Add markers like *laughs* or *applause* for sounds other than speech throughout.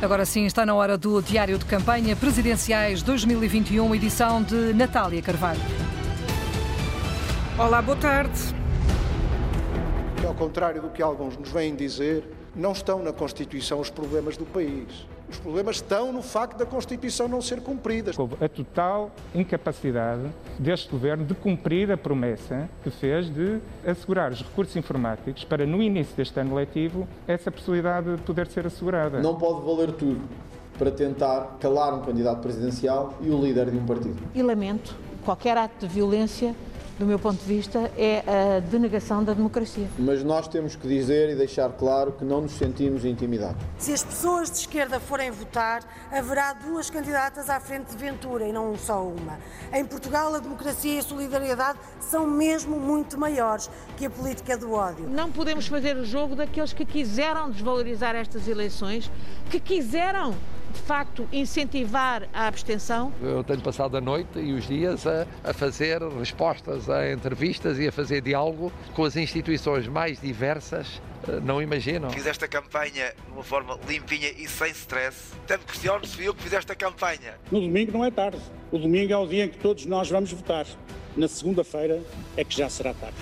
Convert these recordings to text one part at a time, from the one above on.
Agora sim, está na hora do Diário de Campanha Presidenciais 2021, edição de Natália Carvalho. Olá, boa tarde. Ao contrário do que alguns nos vêm dizer, não estão na Constituição os problemas do país. Os problemas estão no facto da Constituição não ser cumprida. Houve a total incapacidade deste governo de cumprir a promessa que fez de assegurar os recursos informáticos para, no início deste ano letivo, essa possibilidade de poder ser assegurada. Não pode valer tudo para tentar calar um candidato presidencial e o líder de um partido. E lamento qualquer ato de violência do meu ponto de vista, é a denegação da democracia. Mas nós temos que dizer e deixar claro que não nos sentimos intimidados. Se as pessoas de esquerda forem votar, haverá duas candidatas à frente de Ventura e não só uma. Em Portugal, a democracia e a solidariedade são mesmo muito maiores que a política do ódio. Não podemos fazer o jogo daqueles que quiseram desvalorizar estas eleições, que quiseram de facto incentivar a abstenção? Eu tenho passado a noite e os dias a, a, fazer respostas a entrevistas e a fazer diálogo com as instituições mais diversas. Eh, não imaginam. Fiz esta campanha de uma forma limpinha e sem stress. Me questiono se eu que fiz esta campanha. No domingo não é tarde. O domingo é o dia em que todos nós vamos votar. Na segunda-feira é que já será tarde.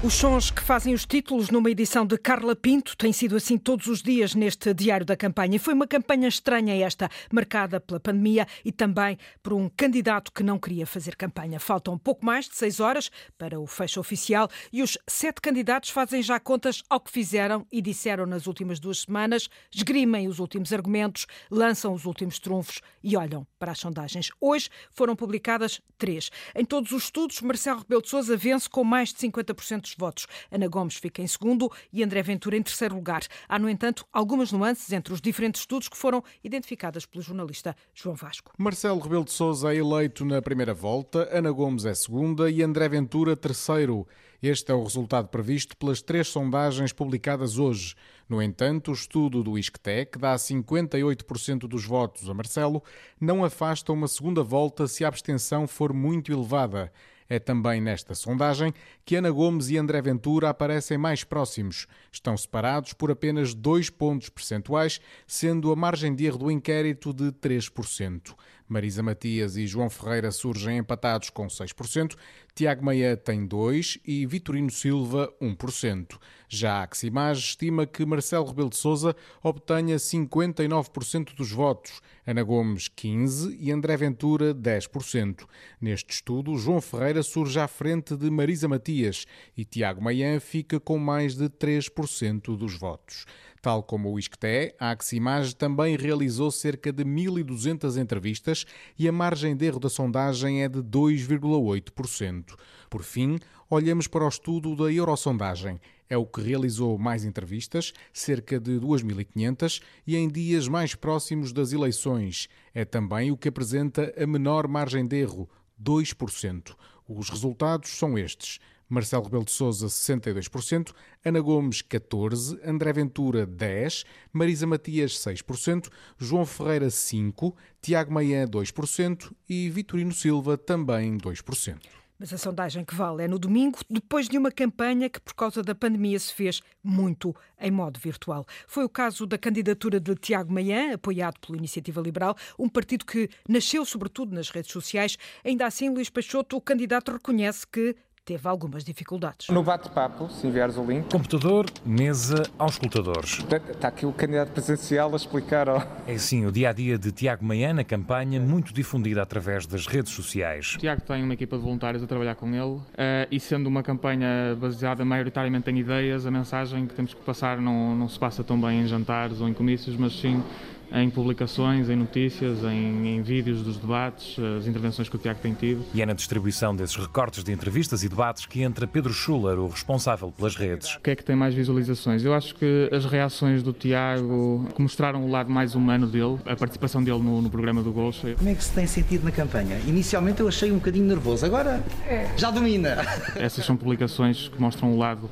Os sons que fazem os títulos numa edição de Carla Pinto têm sido assim todos os dias neste Diário da Campanha. Foi uma campanha estranha esta, marcada pela pandemia e também por um candidato que não queria fazer campanha. Faltam pouco mais de seis horas para o fecho oficial e os sete candidatos fazem já contas ao que fizeram e disseram nas últimas duas semanas, esgrimem os últimos argumentos, lançam os últimos trunfos e olham para as sondagens. Hoje foram publicadas três. Em todos os estudos, Marcelo Rebelo de Sousa vence com mais de 50% votos. Ana Gomes fica em segundo e André Ventura em terceiro lugar. Há, no entanto, algumas nuances entre os diferentes estudos que foram identificadas pelo jornalista João Vasco. Marcelo Rebelo de Sousa é eleito na primeira volta, Ana Gomes é segunda e André Ventura terceiro. Este é o resultado previsto pelas três sondagens publicadas hoje. No entanto, o estudo do ISCTEC dá 58% dos votos a Marcelo, não afasta uma segunda volta se a abstenção for muito elevada. É também nesta sondagem que Ana Gomes e André Ventura aparecem mais próximos. Estão separados por apenas dois pontos percentuais, sendo a margem de erro do inquérito de 3%. Marisa Matias e João Ferreira surgem empatados com 6%, Tiago Meia tem 2% e Vitorino Silva 1%. Já a Aximage estima que Marcelo Rebelo de Sousa obtenha 59% dos votos, Ana Gomes 15% e André Ventura 10%. Neste estudo, João Ferreira surge à frente de Marisa Matias e Tiago Meia fica com mais de 3% dos votos. Tal como o ISCTE, a Aximage também realizou cerca de 1.200 entrevistas e a margem de erro da sondagem é de 2,8%. Por fim, olhamos para o estudo da Eurosondagem. É o que realizou mais entrevistas, cerca de 2.500, e em dias mais próximos das eleições. É também o que apresenta a menor margem de erro, 2%. Os resultados são estes. Marcelo Rebelo de Sousa 62%, Ana Gomes 14%, André Ventura 10%, Marisa Matias 6%, João Ferreira 5%, Tiago Maia 2% e Vitorino Silva também 2%. Mas a sondagem que vale é no domingo, depois de uma campanha que, por causa da pandemia, se fez muito em modo virtual. Foi o caso da candidatura de Tiago Maia, apoiado pela Iniciativa Liberal, um partido que nasceu sobretudo nas redes sociais. Ainda assim, Luís Peixoto, o candidato, reconhece que teve algumas dificuldades. No bate-papo, se enviares o link. Computador, mesa, auscultadores. Está aqui o candidato presidencial a explicar. Ó. É sim, o dia a dia de Tiago Maia na campanha, muito difundida através das redes sociais. O Tiago tem uma equipa de voluntários a trabalhar com ele uh, e sendo uma campanha baseada maioritariamente em ideias, a mensagem que temos que passar não, não se passa tão bem em jantares ou em comícios, mas sim em publicações, em notícias, em, em, vídeos dos debates, as intervenções que o Tiago tem tido. E é na distribuição desses recortes de entrevistas e debates que entra Pedro Schuller, o responsável pelas redes. O que é que tem mais visualizações? Eu acho que as reações do Tiago que mostraram o lado mais humano dele, a participação dele no, no programa do Golcha. Como é que se tem sentido na campanha? Inicialmente eu achei um bocadinho nervoso, agora é. já domina. Essas são publicações que mostram o lado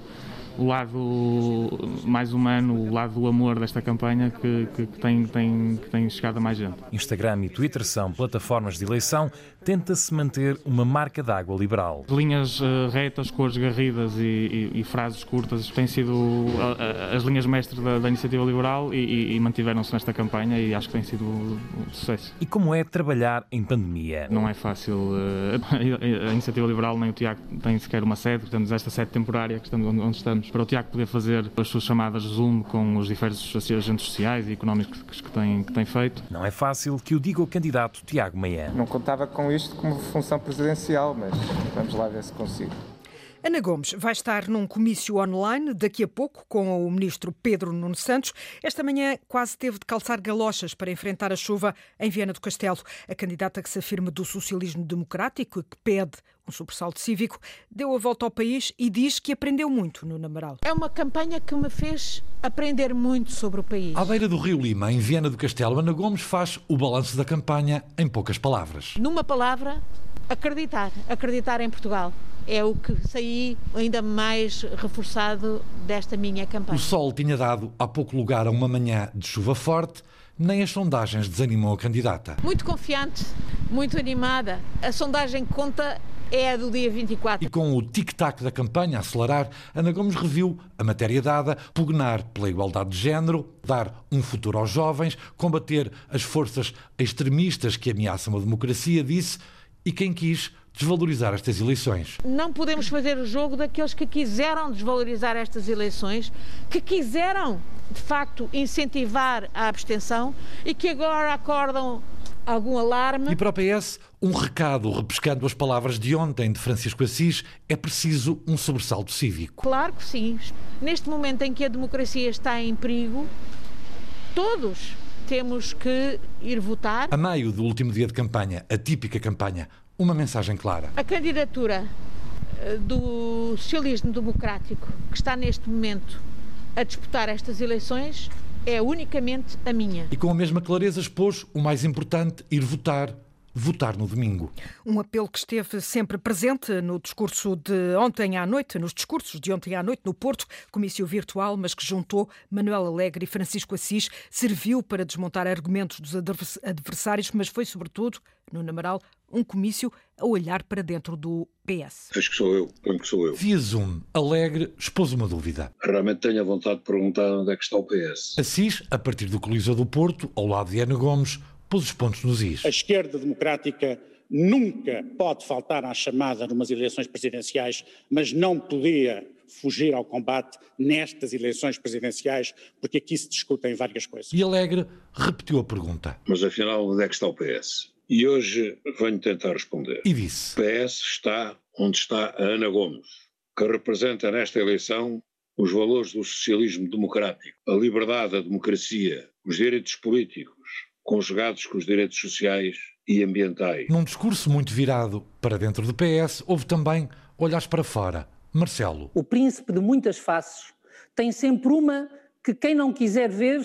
o lado mais humano, o lado do amor desta campanha que, que, que tem, tem, que tem chegado a mais gente. Instagram e Twitter são plataformas de eleição. Tenta-se manter uma marca d'água liberal. Linhas uh, retas, cores garridas e, e, e, frases curtas têm sido as linhas mestres da, da iniciativa liberal e, e mantiveram-se nesta campanha e acho que tem sido um sucesso. E como é trabalhar em pandemia? Não é fácil. *laughs* Uh, a iniciativa liberal nem o Tiago tem sequer uma sede, temos esta sede temporária que estamos onde estamos, para o Tiago poder fazer as suas chamadas Zoom com os diversos agentes sociais e económicos que, que, tem, que tem feito. Não é fácil que o diga o candidato Tiago Meia. Não contava com isto como função presidencial, mas vamos lá ver se consigo. Ana Gomes vai estar num comício online daqui a pouco com o ministro Pedro Nuno Santos. Esta manhã quase teve de calçar galochas para enfrentar a chuva em Viana do Castelo. A candidata que se afirma do socialismo democrático e que pede um sobressalto cívico, deu a volta ao país e diz que aprendeu muito no Namaral. É uma campanha que me fez aprender muito sobre o país. À beira do Rio Lima, em Viana do Castelo, Ana Gomes faz o balanço da campanha em poucas palavras. Numa palavra, acreditar. Acreditar em Portugal é o que saí ainda mais reforçado desta minha campanha. O sol tinha dado há pouco lugar a uma manhã de chuva forte, nem as sondagens desanimam a candidata. Muito confiante, muito animada. A sondagem que conta é a do dia 24. E com o tic-tac da campanha a acelerar, Ana Gomes reviu a matéria dada, pugnar pela igualdade de género, dar um futuro aos jovens, combater as forças extremistas que ameaçam a democracia, disse, e quem quis desvalorizar estas eleições. Não podemos fazer o jogo daqueles que quiseram desvalorizar estas eleições, que quiseram, de facto, incentivar a abstenção e que agora acordam algum alarme. E para o PS, um recado, repescando as palavras de ontem de Francisco Assis, é preciso um sobressalto cívico. Claro que sim. Neste momento em que a democracia está em perigo, todos temos que ir votar. A meio do último dia de campanha, a típica campanha, uma mensagem clara. A candidatura eh, do socialismo democrático que está neste momento a disputar estas eleições é unicamente a minha. E com a mesma clareza expôs o mais importante, ir votar votar no domingo. Um apelo que esteve sempre presente no discurso de ontem à noite, nos discursos de ontem à noite no Porto, comício virtual, mas que juntou Manuel Alegre e Francisco Assis, serviu para desmontar argumentos dos adversários, mas foi sobretudo, no Namaral, um comício a olhar para dentro do PS. Acho que sou eu, ponho que sou eu. Via Zoom, Alegre expôs uma dúvida. Realmente tenho a vontade de perguntar onde é que está o PS. Assis, a partir do Coliseu do Porto, ao lado de Ana Gomes, pôs os pontos nos is. A esquerda democrática nunca pode faltar à chamada numas eleições presidenciais, mas não podia fugir ao combate nestas eleições presidenciais, porque aqui se discutem várias coisas. E Alegre repetiu a pergunta. Mas afinal, onde é que está o PS? E hoje venho tentar responder. E disse: O PS está onde está a Ana Gomes, que representa nesta eleição os valores do socialismo democrático, a liberdade, a democracia, os direitos políticos, conjugados com os direitos sociais e ambientais. Num discurso muito virado para dentro do PS, houve também olhares para fora. Marcelo. O príncipe de muitas faces tem sempre uma que quem não quiser ver,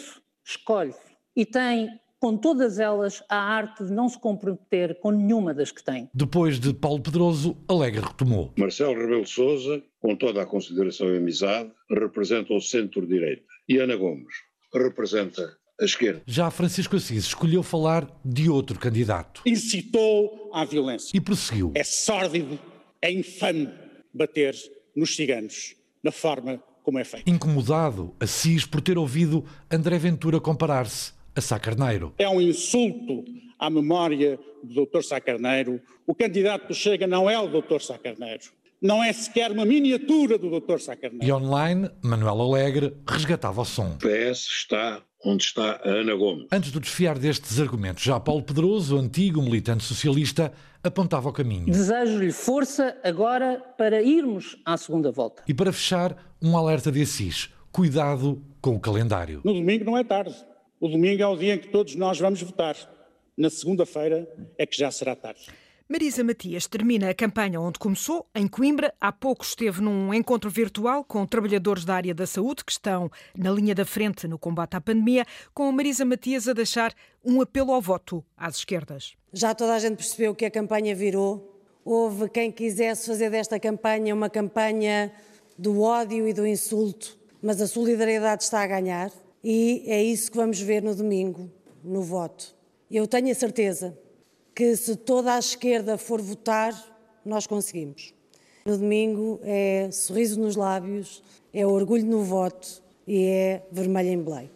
escolhe. E tem, com todas elas, a arte de não se comprometer com nenhuma das que tem. Depois de Paulo Pedroso, Alegre retomou. Marcelo Rebelo Souza, com toda a consideração e amizade, representa o centro-direita. E Ana Gomes representa a esquerda. Já Francisco Assis escolheu falar de outro candidato. Incitou à violência. E prosseguiu. É sórdido, é infame bater nos ciganos na forma como é feito. Incomodado, Assis, por ter ouvido André Ventura comparar-se a Sá Carneiro. É um insulto à memória do Dr. Sá Carneiro. O candidato que chega não é o Dr. Sá Carneiro. Não é sequer uma miniatura do Dr. Sá Carneiro. E online, Manuel Alegre resgatava o som. O PS está onde está a Ana Gomes. Antes de desfiar destes argumentos, já Paulo Pedroso, antigo militante socialista, apontava o caminho. Desejo-lhe força agora para irmos à segunda volta. E para fechar, um alerta de Assis. Cuidado com o calendário. No domingo não é tarde. O domingo é o dia em que todos nós vamos votar. Na segunda-feira é que já será tarde. Marisa Matias termina a campanha onde começou, em Coimbra. Há pouco esteve num encontro virtual com trabalhadores da área da saúde que estão na linha da frente no combate à pandemia, com Marisa Matias a deixar um apelo ao voto às esquerdas. Já toda a gente percebeu que a campanha virou. Houve quem quisesse fazer desta campanha uma campanha do ódio e do insulto, mas a solidariedade está a ganhar e é isso que vamos ver no domingo, no voto. Eu tenho a certeza que se toda a esquerda for votar, nós conseguimos. No domingo é sorriso nos lábios, é orgulho no voto e é vermelho em Belém.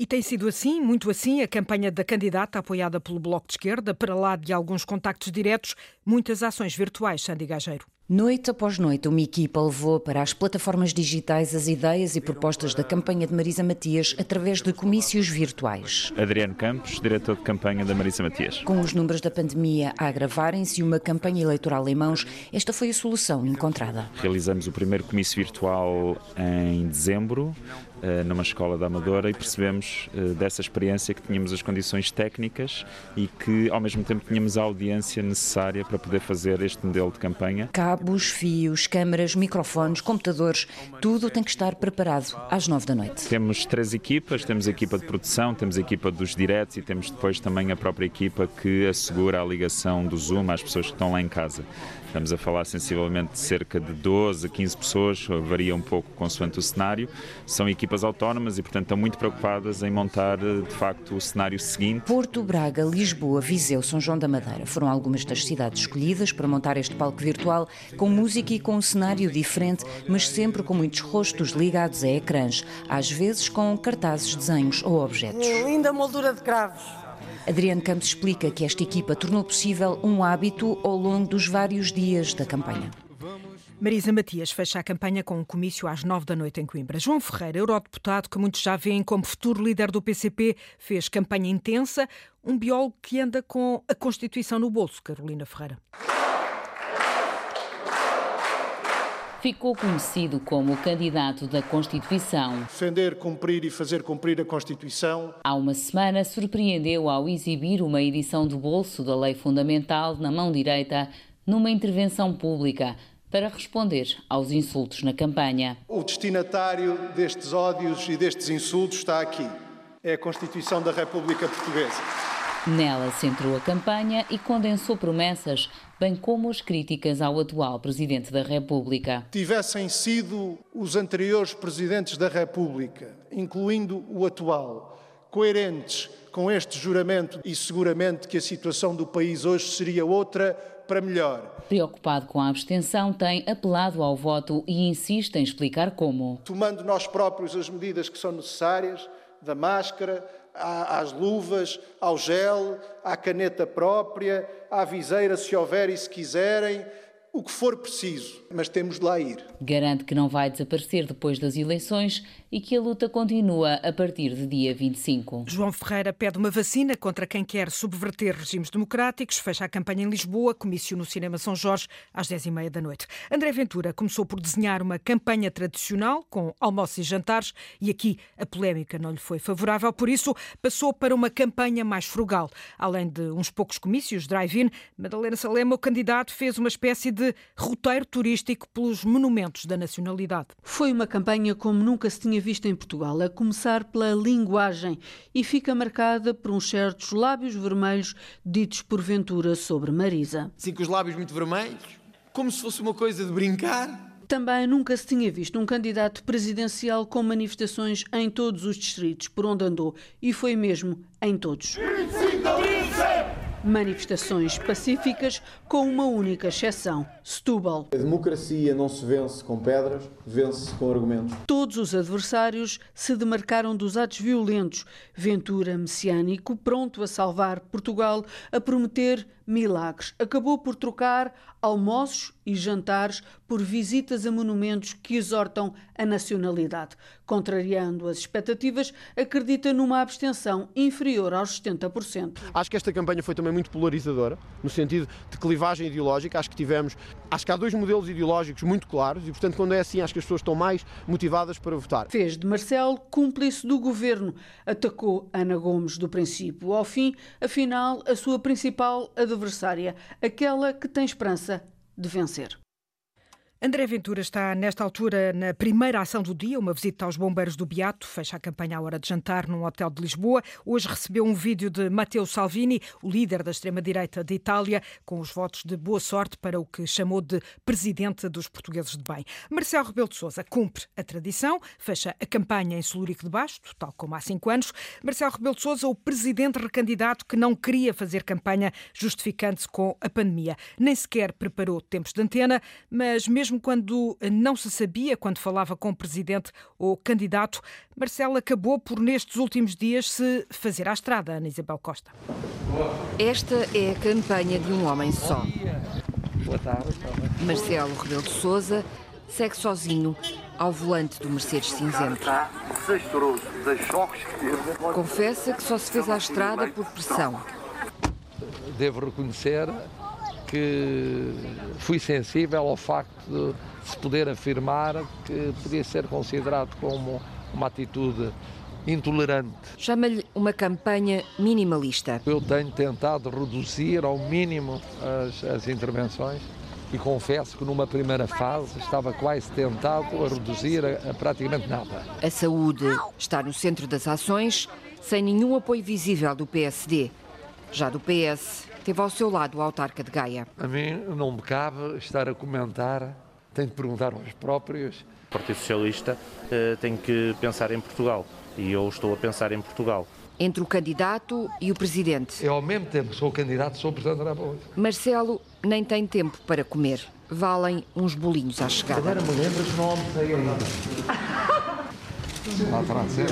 E tem sido assim, muito assim, a campanha da candidata apoiada pelo Bloco de Esquerda, para lá de alguns contactos diretos, muitas ações virtuais, Sandy Gageiro. Noite após noite, uma equipa levou para as plataformas digitais as ideias e propostas da campanha de Marisa Matias através de comícios virtuais. Adriano Campos, diretor de campanha da Marisa Matias. Com os números da pandemia a agravarem-se e uma campanha eleitoral em mãos, esta foi a solução encontrada. Realizamos o primeiro comício virtual em dezembro, numa escola da Amadora e percebemos eh, dessa experiência que tínhamos as condições técnicas e que ao mesmo tempo tínhamos a audiência necessária para poder fazer este modelo de campanha. Cabos, fios, câmaras, microfones, computadores, tudo tem que estar preparado às nove da noite. Temos três equipas, temos a equipa de produção, temos a equipa dos diretos e temos depois também a própria equipa que assegura a ligação do Zoom às pessoas que estão lá em casa. Estamos a falar sensivelmente de cerca de 12 a 15 pessoas, varia um pouco consoante o cenário. São equipas autónomas e, portanto, estão muito preocupadas em montar, de facto, o cenário seguinte. Porto, Braga, Lisboa, Viseu, São João da Madeira foram algumas das cidades escolhidas para montar este palco virtual com música e com um cenário diferente, mas sempre com muitos rostos ligados a ecrãs, às vezes com cartazes, desenhos ou objetos. Linda moldura de cravos. Adriano Campos explica que esta equipa tornou possível um hábito ao longo dos vários dias da campanha. Marisa Matias fecha a campanha com um comício às nove da noite em Coimbra. João Ferreira, eurodeputado que muitos já veem como futuro líder do PCP, fez campanha intensa. Um biólogo que anda com a Constituição no bolso, Carolina Ferreira. Ficou conhecido como o candidato da Constituição. Defender, cumprir e fazer cumprir a Constituição. Há uma semana surpreendeu ao exibir uma edição do bolso da Lei Fundamental na mão direita numa intervenção pública para responder aos insultos na campanha. O destinatário destes ódios e destes insultos está aqui. É a Constituição da República Portuguesa. Nela centrou a campanha e condensou promessas, bem como as críticas ao atual Presidente da República. Tivessem sido os anteriores Presidentes da República, incluindo o atual, coerentes com este juramento e seguramente que a situação do país hoje seria outra para melhor. Preocupado com a abstenção, tem apelado ao voto e insiste em explicar como. Tomando nós próprios as medidas que são necessárias, da máscara, às luvas, ao gel, à caneta própria, à viseira, se houver e se quiserem, o que for preciso, mas temos de lá ir. Garante que não vai desaparecer depois das eleições e que a luta continua a partir de dia 25. João Ferreira pede uma vacina contra quem quer subverter regimes democráticos, fecha a campanha em Lisboa, comício no Cinema São Jorge, às 10h30 da noite. André Ventura começou por desenhar uma campanha tradicional, com almoços e jantares, e aqui a polémica não lhe foi favorável, por isso passou para uma campanha mais frugal. Além de uns poucos comícios, drive-in, Madalena Salema, o candidato, fez uma espécie de roteiro turístico pelos monumentos da nacionalidade. Foi uma campanha como nunca se tinha visto em Portugal, a começar pela linguagem e fica marcada por uns certos lábios vermelhos ditos por Ventura sobre Marisa. Sim, com os lábios muito vermelhos, como se fosse uma coisa de brincar. Também nunca se tinha visto um candidato presidencial com manifestações em todos os distritos por onde andou e foi mesmo em todos. 25 Manifestações pacíficas com uma única exceção, Setúbal. A democracia não se vence com pedras, vence-se com argumentos. Todos os adversários se demarcaram dos atos violentos. Ventura messiânico, pronto a salvar Portugal, a prometer milagres. Acabou por trocar almoços e jantares por visitas a monumentos que exortam a nacionalidade. Contrariando as expectativas, acredita numa abstenção inferior aos 70%. Acho que esta campanha foi também muito polarizadora, no sentido de clivagem ideológica. Acho que tivemos, acho que há dois modelos ideológicos muito claros e, portanto, quando é assim, acho que as pessoas estão mais motivadas para votar. Fez de Marcelo cúmplice do governo. Atacou Ana Gomes do princípio ao fim, afinal, a sua principal adversária, aquela que tem esperança de vencer. André Ventura está, nesta altura, na primeira ação do dia, uma visita aos bombeiros do Beato, fecha a campanha à hora de jantar num hotel de Lisboa. Hoje recebeu um vídeo de Matteo Salvini, o líder da extrema-direita de Itália, com os votos de boa sorte para o que chamou de presidente dos portugueses de bem. Marcelo Rebelo de Sousa cumpre a tradição, fecha a campanha em Solúrico de Basto, tal como há cinco anos. Marcelo Rebelo de Sousa, o presidente recandidato que não queria fazer campanha, justificando-se com a pandemia. Nem sequer preparou tempos de antena, mas mesmo mesmo quando não se sabia, quando falava com o presidente ou candidato, Marcelo acabou por, nestes últimos dias, se fazer à estrada, Ana Isabel Costa. Esta é a campanha de um homem só. Boa tarde. Marcelo Rebelo de Souza segue sozinho ao volante do Mercedes cinzento. Confessa que só se fez à estrada por pressão. Devo reconhecer que fui sensível ao facto de se poder afirmar que podia ser considerado como uma atitude intolerante. Chama-lhe uma campanha minimalista. Eu tenho tentado reduzir ao mínimo as, as intervenções e confesso que numa primeira fase estava quase tentado a reduzir a, a praticamente nada. A saúde está no centro das ações, sem nenhum apoio visível do PSD. Já do PS, teve ao seu lado o autarca de Gaia. A mim não me cabe estar a comentar, tenho de perguntar aos próprios. O Partido Socialista uh, tem que pensar em Portugal e eu estou a pensar em Portugal. Entre o candidato e o presidente. Eu, ao mesmo tempo que sou candidato, sou presidente da República. Marcelo nem tem tempo para comer. Valem uns bolinhos à chegada. Agora me lembro que não almocei ainda. *laughs* Lá francês.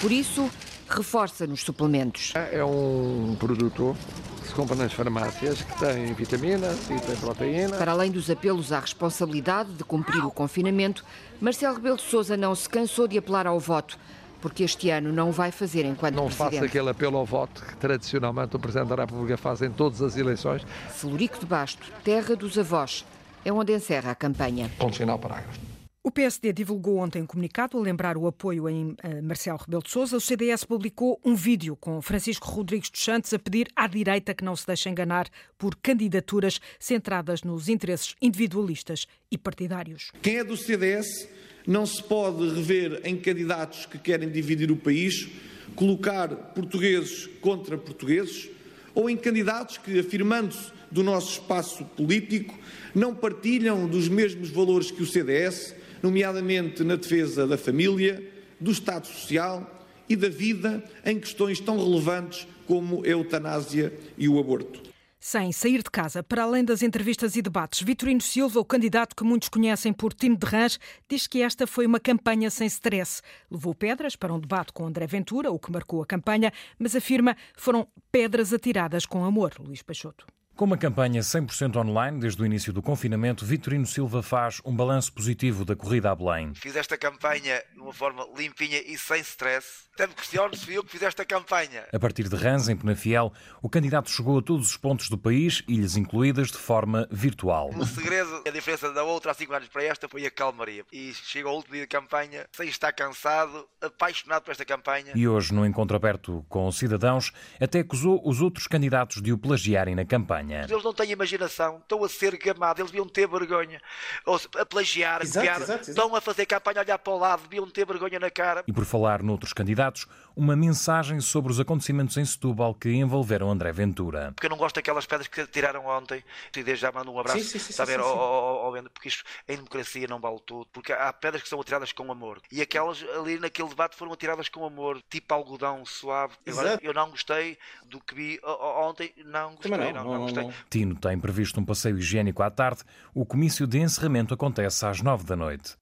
Por isso, reforça nos suplementos. É um produto que se compra nas farmácias que tem vitaminas e tem proteína. Para além dos apelos à responsabilidade de cumprir o confinamento, Marcelo Rebelo de Sousa não se cansou de apelar ao voto porque este ano não vai fazer enquanto não presidente. Não faça aquele apelo ao voto que tradicionalmente o Presidente da República faz em todas as eleições. Celurico de Basto, terra dos avós, é onde encerra a campanha. Ponto final parágrafo. O PSD divulgou ontem um comunicado a lembrar o apoio em Marcelo Rebelo de Sousa. O CDS publicou um vídeo com Francisco Rodrigues dos Santos a pedir à direita que não se deixe enganar por candidaturas centradas nos interesses individualistas e partidários. Quem é do CDS não se pode rever em candidatos que querem dividir o país, colocar portugueses contra portugueses, ou em candidatos que, afirmando-se do nosso espaço político, não partilham dos mesmos valores que o CDS, nomeadamente na defesa da família, do Estado Social e da vida em questões tão relevantes como a eutanásia e o aborto. Sem sair de casa, para além das entrevistas e debates, Vitorino Silva, o candidato que muitos conhecem por Tino de Rãs, diz que esta foi uma campanha sem stress. Levou pedras para um debate com André Ventura, o que marcou a campanha, mas afirma foram pedras atiradas com amor. Luís Peixoto. Com uma campanha 100% online desde o início do confinamento, Vitorino Silva faz um balanço positivo da corrida a Belém. Fiz esta campanha de uma forma limpinha e sem stress. Até me questiono se fui eu que fiz esta campanha. A partir de Rãs, em Penafiel, o candidato chegou a todos os pontos do país, ilhas incluídas, de forma virtual. O segredo, a diferença da outra há 5 anos para esta foi a calmaria. E chego ao último dia da campanha, sem estar cansado, apaixonado por esta campanha. E hoje, no encontro aberto com os cidadãos, até acusou os outros candidatos de o plagiarem na campanha. Eles não têm imaginação, estão a ser gamados, eles deviam ter vergonha. Ou a plagiar, a exato, copiar, exato, exato. estão a fazer campanha, a olhar para o lado, deviam ter vergonha na cara. E por falar noutros candidatos, uma mensagem sobre os acontecimentos em Setúbal que envolveram André Ventura. Porque eu não gosto daquelas pedras que tiraram ontem. E desde já mando um abraço, Sim, sim, sim, saber, sim, sim. ao- ao- ao Bento, porque isto em democracia não vale tudo. Porque há pedras que são atiradas com amor. E aquelas ali naquele debate foram atiradas com amor, tipo algodão suave. Agora, eu não gostei do que vi ontem, não gostei, Também não, não, não, não, gostei. não. Tino tem previsto um passeio higiênico à tarde. O comício de encerramento acontece às nove da noite.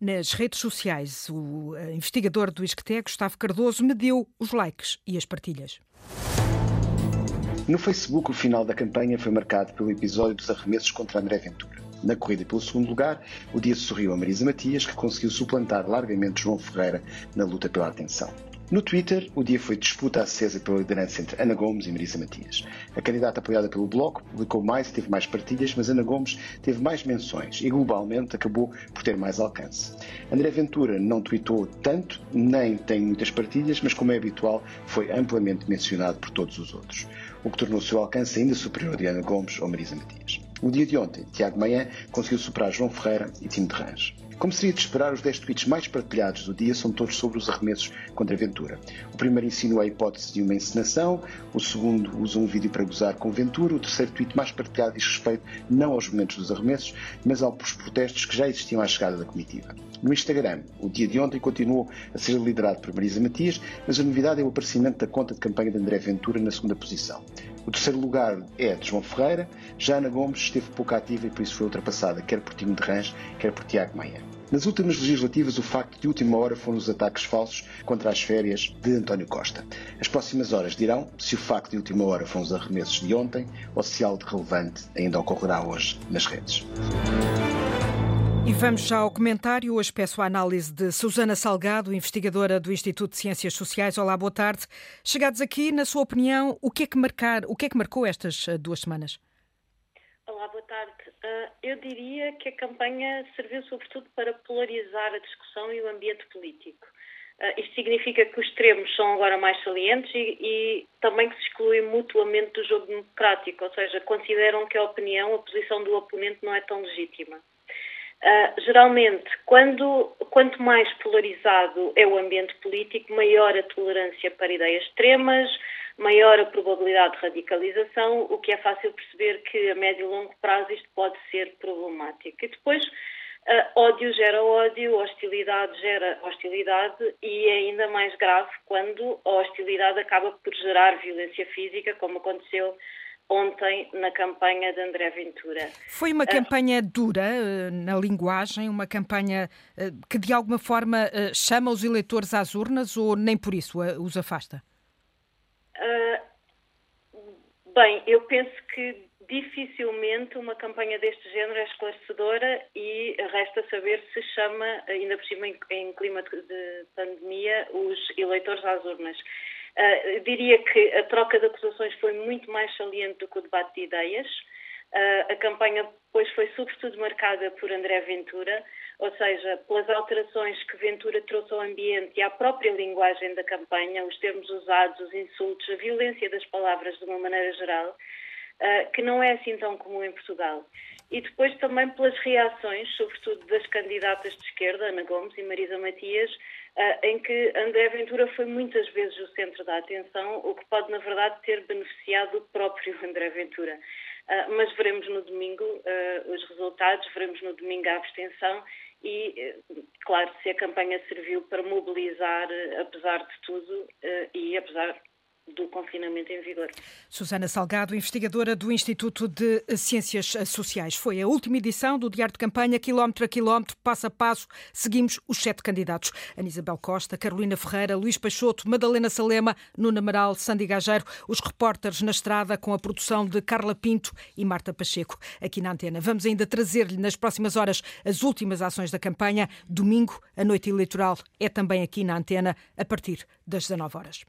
Nas redes sociais, o eh, investigador do Isqueté, Gustavo Cardoso, mediu os likes e as partilhas. No Facebook, o final da campanha foi marcado pelo episódio dos arremessos contra André Ventura. Na corrida pelo segundo lugar, o dia sorriu a Marisa Matias, que conseguiu suplantar largamente João Ferreira na luta pela atenção. No Twitter, o dia foi disputa acesa pela liderança entre Ana Gomes e Marisa Matias. A candidata apoiada pelo Bloco publicou mais e teve mais partilhas, mas Ana Gomes teve mais menções e, globalmente, acabou por ter mais alcance. André Ventura não tweetou tanto, nem tem muitas partilhas, mas, como é habitual, foi amplamente mencionado por todos os outros, o que tornou o seu alcance ainda superior de Ana Gomes ou Marisa Matias. No dia de ontem, Tiago Maia conseguiu superar João Ferreira e Tim de. Como seria de esperar, os 10 tweets mais partilhados do dia são todos sobre os arremessos contra a Ventura. O primeiro insinua a hipótese de uma encenação, o segundo usa um vídeo para gozar com Ventura, o terceiro tweet mais partilhado diz respeito não aos momentos dos arremessos, mas aos protestos que já existiam à chegada da comitiva. No Instagram, o dia de ontem continuou a ser liderado por Marisa Matias, mas a novidade é o aparecimento da conta de campanha de André Ventura na segunda posição. O terceiro lugar é de João Ferreira, já Ana Gomes esteve pouco ativa e por isso foi ultrapassada, quer por Timo de Rãs, quer por Tiago Maia. Nas últimas legislativas, o facto de última hora foram os ataques falsos contra as férias de António Costa. As próximas horas dirão se o facto de última hora foram os arremessos de ontem ou se algo relevante ainda ocorrerá hoje nas redes. E vamos já ao comentário. Hoje peço a análise de Susana Salgado, investigadora do Instituto de Ciências Sociais. Olá, boa tarde. Chegados aqui, na sua opinião, o que é que, marcar, o que é que marcou estas eh, duas semanas? Olá, boa tarde. Uh, eu diria que a campanha serviu sobretudo para polarizar a discussão e o ambiente político. Uh, isto significa que os extremos são agora mais salientes e, e, também que se excluem mutuamente do jogo democrático, ou seja, consideram que a opinião, a posição do oponente não é tão legítima. Uh, geralmente, quando, quanto mais polarizado é o ambiente político, maior a tolerância para ideias extremas, maior a probabilidade de radicalização, o que é fácil perceber que a médio e longo prazo isto pode ser problemático. E depois, uh, ódio gera ódio, hostilidade gera hostilidade e é ainda mais grave quando a hostilidade acaba por gerar violência física, como aconteceu ontem na campanha de André Ventura. Foi uma uh, campanha dura uh, na linguagem, uma campanha uh, que de alguma forma chama os eleitores às urnas ou nem por isso os afasta? bem, eu penso que dificilmente uma campanha deste género é esclarecedora e resta saber se chama, ainda por cima em clima de pandemia, os eleitores às urnas. Uh, diria que a troca de acusações foi muito mais saliente do que o debate de ideias. Uh, a campanha depois foi sobretudo marcada por André Ventura, ou seja, pelas alterações que Ventura trouxe ao ambiente e à própria linguagem da campanha, os termos usados, os insultos, a violência das palavras de uma maneira geral, uh, que não é assim tão comum em Portugal. E depois também pelas reações, sobretudo das candidatas de esquerda, Ana Gomes e Marisa Matias, em que André Ventura foi muitas vezes o centro da atenção, o que pode, na verdade, ter beneficiado o próprio *laughs* André Ventura. Uh, mas veremos no domingo uh, os resultados, veremos no domingo a abstenção e, claro, se a campanha serviu para mobilizar, apesar de tudo, e apesar do confinamento em vigor. Susana Salgado, investigadora do Instituto de Ciências Sociais. Foi a última edição do Diário de Campanha, quilómetro a quilómetro, passo a passo. Seguimos os sete candidatos. Ana Isabel Costa, Carolina Ferreira, Luís Peixoto, Madalena Salema, Nuno Amaral, Sandy Gageiro, os repórteres na estrada com a produção de Carla Pinto e Marta Pacheco. Aqui na antena. Vamos ainda trazer-lhe nas próximas horas as últimas ações da campanha. Domingo, a noite eleitoral é também aqui na antena, a partir das 19 horas.